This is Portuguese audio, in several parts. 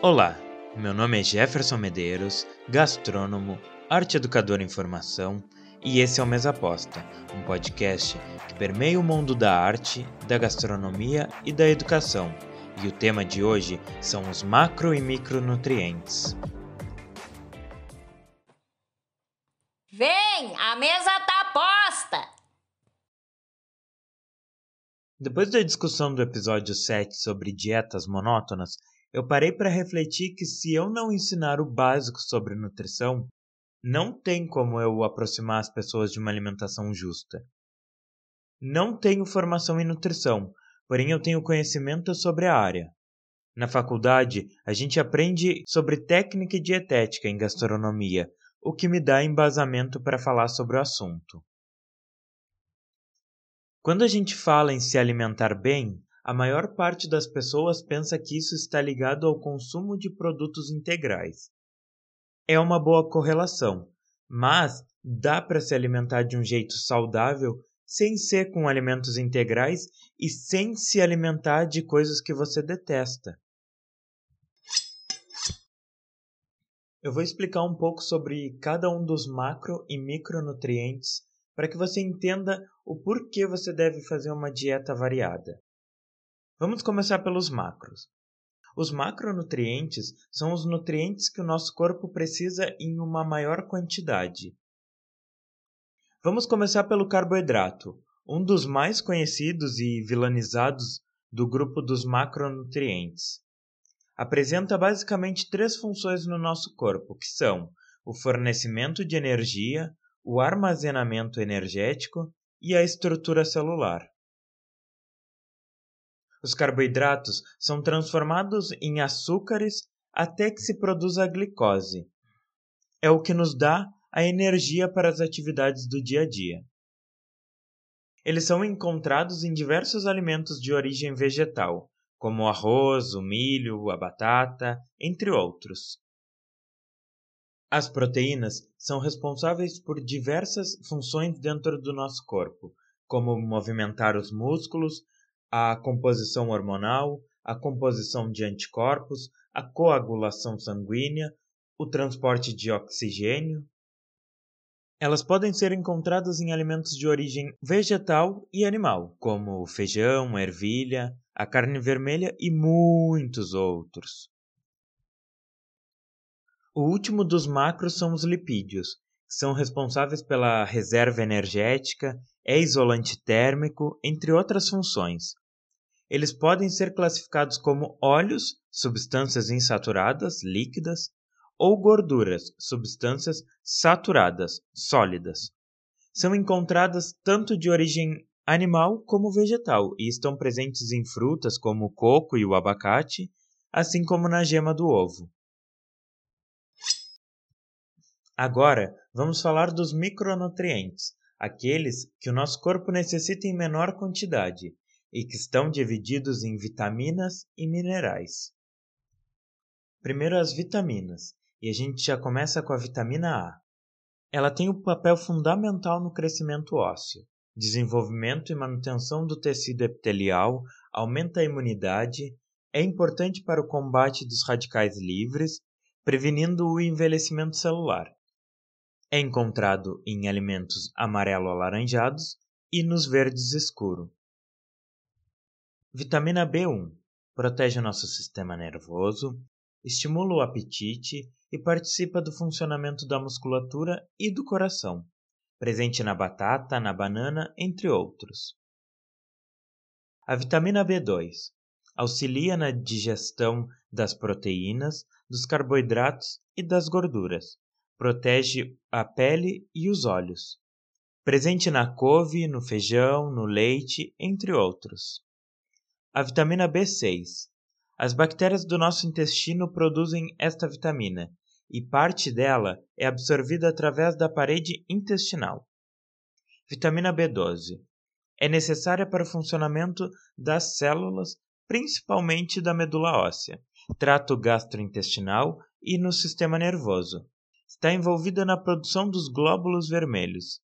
Olá, meu nome é Jefferson Medeiros, gastrônomo, arte educador em formação, e esse é o Mesa Aposta, um podcast que permeia o mundo da arte, da gastronomia e da educação. E o tema de hoje são os macro e micronutrientes. Vem, a mesa tá posta! Depois da discussão do episódio 7 sobre dietas monótonas, eu parei para refletir que se eu não ensinar o básico sobre nutrição, não tem como eu aproximar as pessoas de uma alimentação justa. Não tenho formação em nutrição, porém eu tenho conhecimento sobre a área. Na faculdade, a gente aprende sobre técnica e dietética em gastronomia, o que me dá embasamento para falar sobre o assunto. Quando a gente fala em se alimentar bem, a maior parte das pessoas pensa que isso está ligado ao consumo de produtos integrais. É uma boa correlação, mas dá para se alimentar de um jeito saudável sem ser com alimentos integrais e sem se alimentar de coisas que você detesta. Eu vou explicar um pouco sobre cada um dos macro e micronutrientes para que você entenda o porquê você deve fazer uma dieta variada. Vamos começar pelos macros. Os macronutrientes são os nutrientes que o nosso corpo precisa em uma maior quantidade. Vamos começar pelo carboidrato, um dos mais conhecidos e vilanizados do grupo dos macronutrientes. Apresenta basicamente três funções no nosso corpo, que são o fornecimento de energia, o armazenamento energético e a estrutura celular. Os carboidratos são transformados em açúcares até que se produza a glicose. É o que nos dá a energia para as atividades do dia a dia. Eles são encontrados em diversos alimentos de origem vegetal, como o arroz, o milho, a batata, entre outros. As proteínas são responsáveis por diversas funções dentro do nosso corpo, como movimentar os músculos, a composição hormonal, a composição de anticorpos, a coagulação sanguínea, o transporte de oxigênio. Elas podem ser encontradas em alimentos de origem vegetal e animal, como feijão, ervilha, a carne vermelha e muitos outros. O último dos macros são os lipídios, que são responsáveis pela reserva energética é isolante térmico, entre outras funções. Eles podem ser classificados como óleos, substâncias insaturadas, líquidas, ou gorduras, substâncias saturadas, sólidas. São encontradas tanto de origem animal como vegetal e estão presentes em frutas como o coco e o abacate, assim como na gema do ovo. Agora, vamos falar dos micronutrientes, aqueles que o nosso corpo necessita em menor quantidade e que estão divididos em vitaminas e minerais. Primeiro as vitaminas, e a gente já começa com a vitamina A. Ela tem um papel fundamental no crescimento ósseo, desenvolvimento e manutenção do tecido epitelial, aumenta a imunidade, é importante para o combate dos radicais livres, prevenindo o envelhecimento celular. É encontrado em alimentos amarelo-alaranjados e nos verdes escuro. Vitamina B1 protege nosso sistema nervoso, estimula o apetite e participa do funcionamento da musculatura e do coração, presente na batata, na banana, entre outros. A vitamina B2 auxilia na digestão das proteínas, dos carboidratos e das gorduras, protege a pele e os olhos. Presente na couve, no feijão, no leite, entre outros. A vitamina B6. As bactérias do nosso intestino produzem esta vitamina e parte dela é absorvida através da parede intestinal. Vitamina B12. É necessária para o funcionamento das células, principalmente da medula óssea, trato gastrointestinal e no sistema nervoso está envolvida na produção dos glóbulos vermelhos.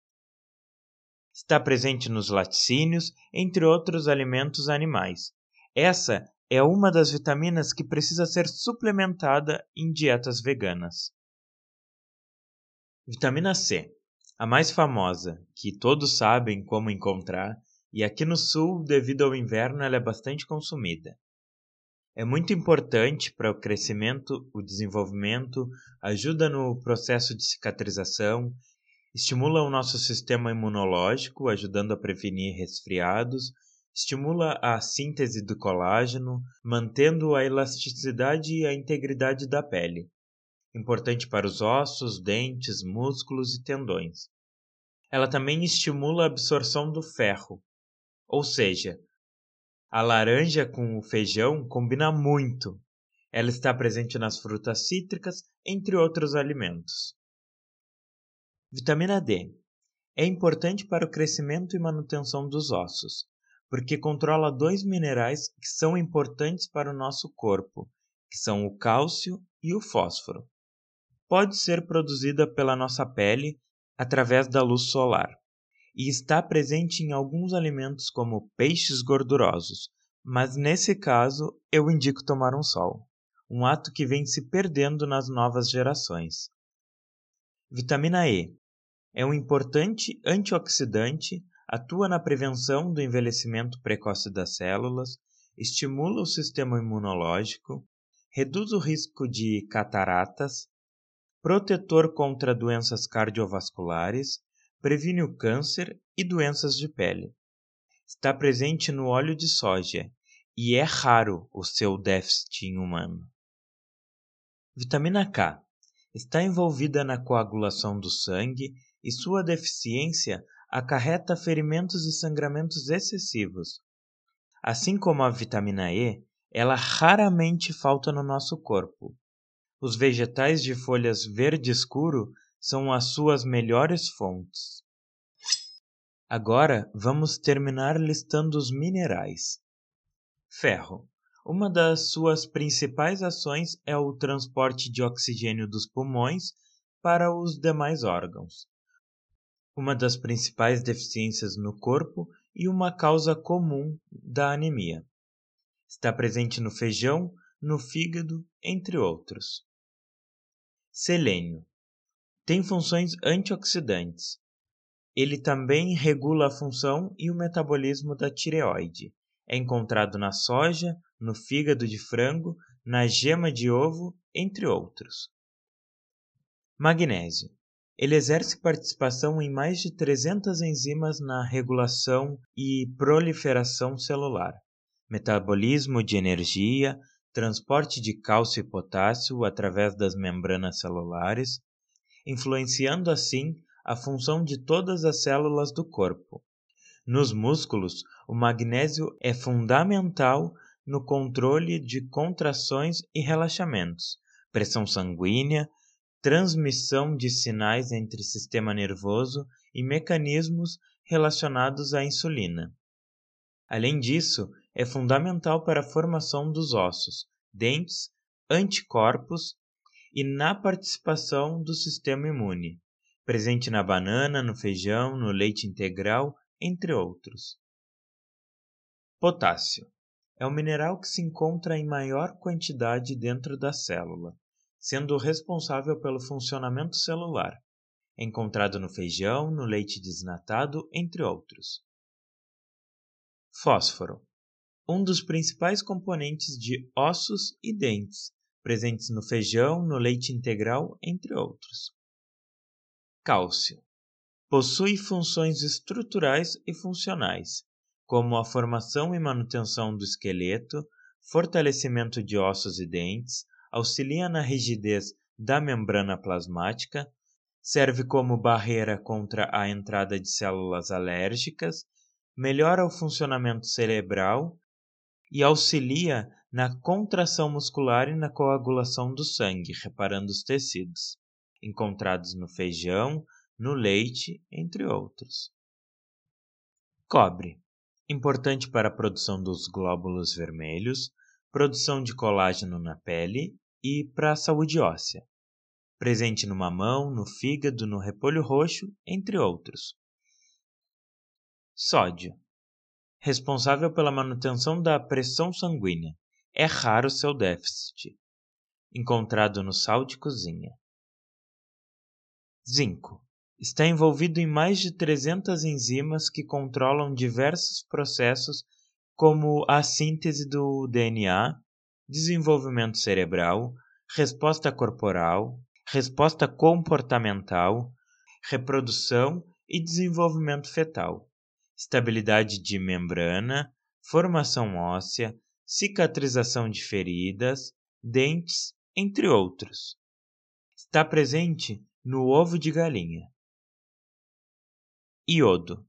Está presente nos laticínios, entre outros alimentos animais. Essa é uma das vitaminas que precisa ser suplementada em dietas veganas. Vitamina C, a mais famosa, que todos sabem como encontrar, e aqui no sul, devido ao inverno, ela é bastante consumida. É muito importante para o crescimento, o desenvolvimento, ajuda no processo de cicatrização, estimula o nosso sistema imunológico, ajudando a prevenir resfriados, estimula a síntese do colágeno, mantendo a elasticidade e a integridade da pele. Importante para os ossos, dentes, músculos e tendões. Ela também estimula a absorção do ferro, ou seja, a laranja com o feijão combina muito. Ela está presente nas frutas cítricas, entre outros alimentos. Vitamina D é importante para o crescimento e manutenção dos ossos, porque controla dois minerais que são importantes para o nosso corpo, que são o cálcio e o fósforo. Pode ser produzida pela nossa pele através da luz solar e está presente em alguns alimentos como peixes gordurosos, mas nesse caso eu indico tomar um sol, um ato que vem se perdendo nas novas gerações. Vitamina E é um importante antioxidante atua na prevenção do envelhecimento precoce das células, estimula o sistema imunológico, reduz o risco de cataratas, protetor contra doenças cardiovasculares, previne o câncer e doenças de pele. Está presente no óleo de soja e é raro o seu déficit em humano. Vitamina K está envolvida na coagulação do sangue e sua deficiência acarreta ferimentos e sangramentos excessivos. Assim como a vitamina E, ela raramente falta no nosso corpo. Os vegetais de folhas verde escuro são as suas melhores fontes. Agora vamos terminar listando os minerais. Ferro. Uma das suas principais ações é o transporte de oxigênio dos pulmões para os demais órgãos uma das principais deficiências no corpo e uma causa comum da anemia. Está presente no feijão, no fígado, entre outros. Selênio tem funções antioxidantes. Ele também regula a função e o metabolismo da tireoide. É encontrado na soja, no fígado de frango, na gema de ovo, entre outros. Magnésio ele exerce participação em mais de 300 enzimas na regulação e proliferação celular, metabolismo de energia, transporte de cálcio e potássio através das membranas celulares, influenciando assim a função de todas as células do corpo. Nos músculos, o magnésio é fundamental no controle de contrações e relaxamentos, pressão sanguínea, transmissão de sinais entre sistema nervoso e mecanismos relacionados à insulina. Além disso, é fundamental para a formação dos ossos, dentes, anticorpos e na participação do sistema imune, presente na banana, no feijão, no leite integral, entre outros. Potássio é um mineral que se encontra em maior quantidade dentro da célula sendo responsável pelo funcionamento celular, encontrado no feijão, no leite desnatado, entre outros. Fósforo um dos principais componentes de ossos e dentes, presentes no feijão, no leite integral, entre outros. Cálcio possui funções estruturais e funcionais, como a formação e manutenção do esqueleto, fortalecimento de ossos e dentes, auxilia na rigidez da membrana plasmática, serve como barreira contra a entrada de células alérgicas, melhora o funcionamento cerebral e auxilia na contração muscular e na coagulação do sangue, reparando os tecidos, encontrados no feijão, no leite, entre outros. Cobre importante para a produção dos glóbulos vermelhos, produção de colágeno na pele e para a saúde óssea, presente no mamão, no fígado, no repolho roxo, entre outros. Sódio responsável pela manutenção da pressão sanguínea, é raro seu déficit, encontrado no sal de cozinha. Zinco. Está envolvido em mais de 300 enzimas que controlam diversos processos como a síntese do DNA, desenvolvimento cerebral, resposta corporal, resposta comportamental, reprodução e desenvolvimento fetal, estabilidade de membrana, formação óssea, cicatrização de feridas, dentes, entre outros. Está presente no ovo de galinha. Iodo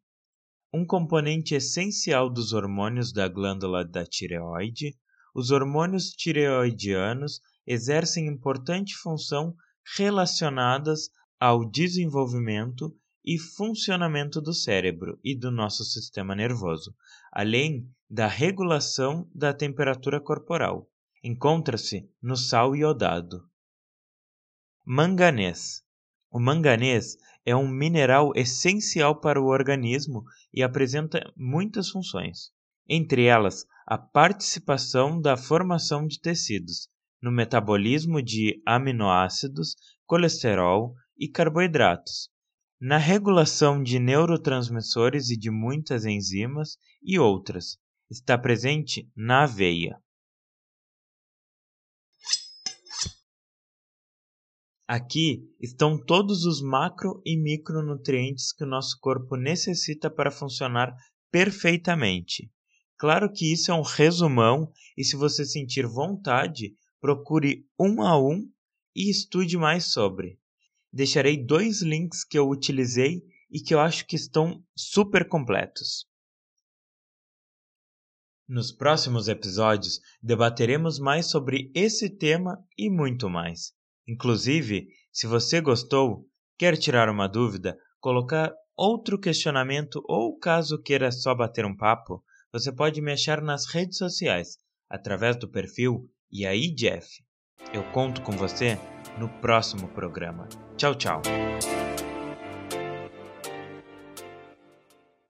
um componente essencial dos hormônios da glândula da tireoide, os hormônios tireoidianos exercem importante função relacionadas ao desenvolvimento e funcionamento do cérebro e do nosso sistema nervoso, além da regulação da temperatura corporal. Encontra-se no sal iodado. Manganês. O manganês é um mineral essencial para o organismo e apresenta muitas funções, entre elas a participação da formação de tecidos, no metabolismo de aminoácidos, colesterol e carboidratos, na regulação de neurotransmissores e de muitas enzimas e outras. Está presente na aveia. Aqui estão todos os macro e micronutrientes que o nosso corpo necessita para funcionar perfeitamente. Claro que isso é um resumão e se você sentir vontade, procure um a um e estude mais sobre. Deixarei dois links que eu utilizei e que eu acho que estão super completos. Nos próximos episódios debateremos mais sobre esse tema e muito mais. Inclusive, se você gostou, quer tirar uma dúvida, colocar outro questionamento ou caso queira só bater um papo, você pode me achar nas redes sociais, através do perfil E aí Jeff. Eu conto com você no próximo programa. Tchau, tchau.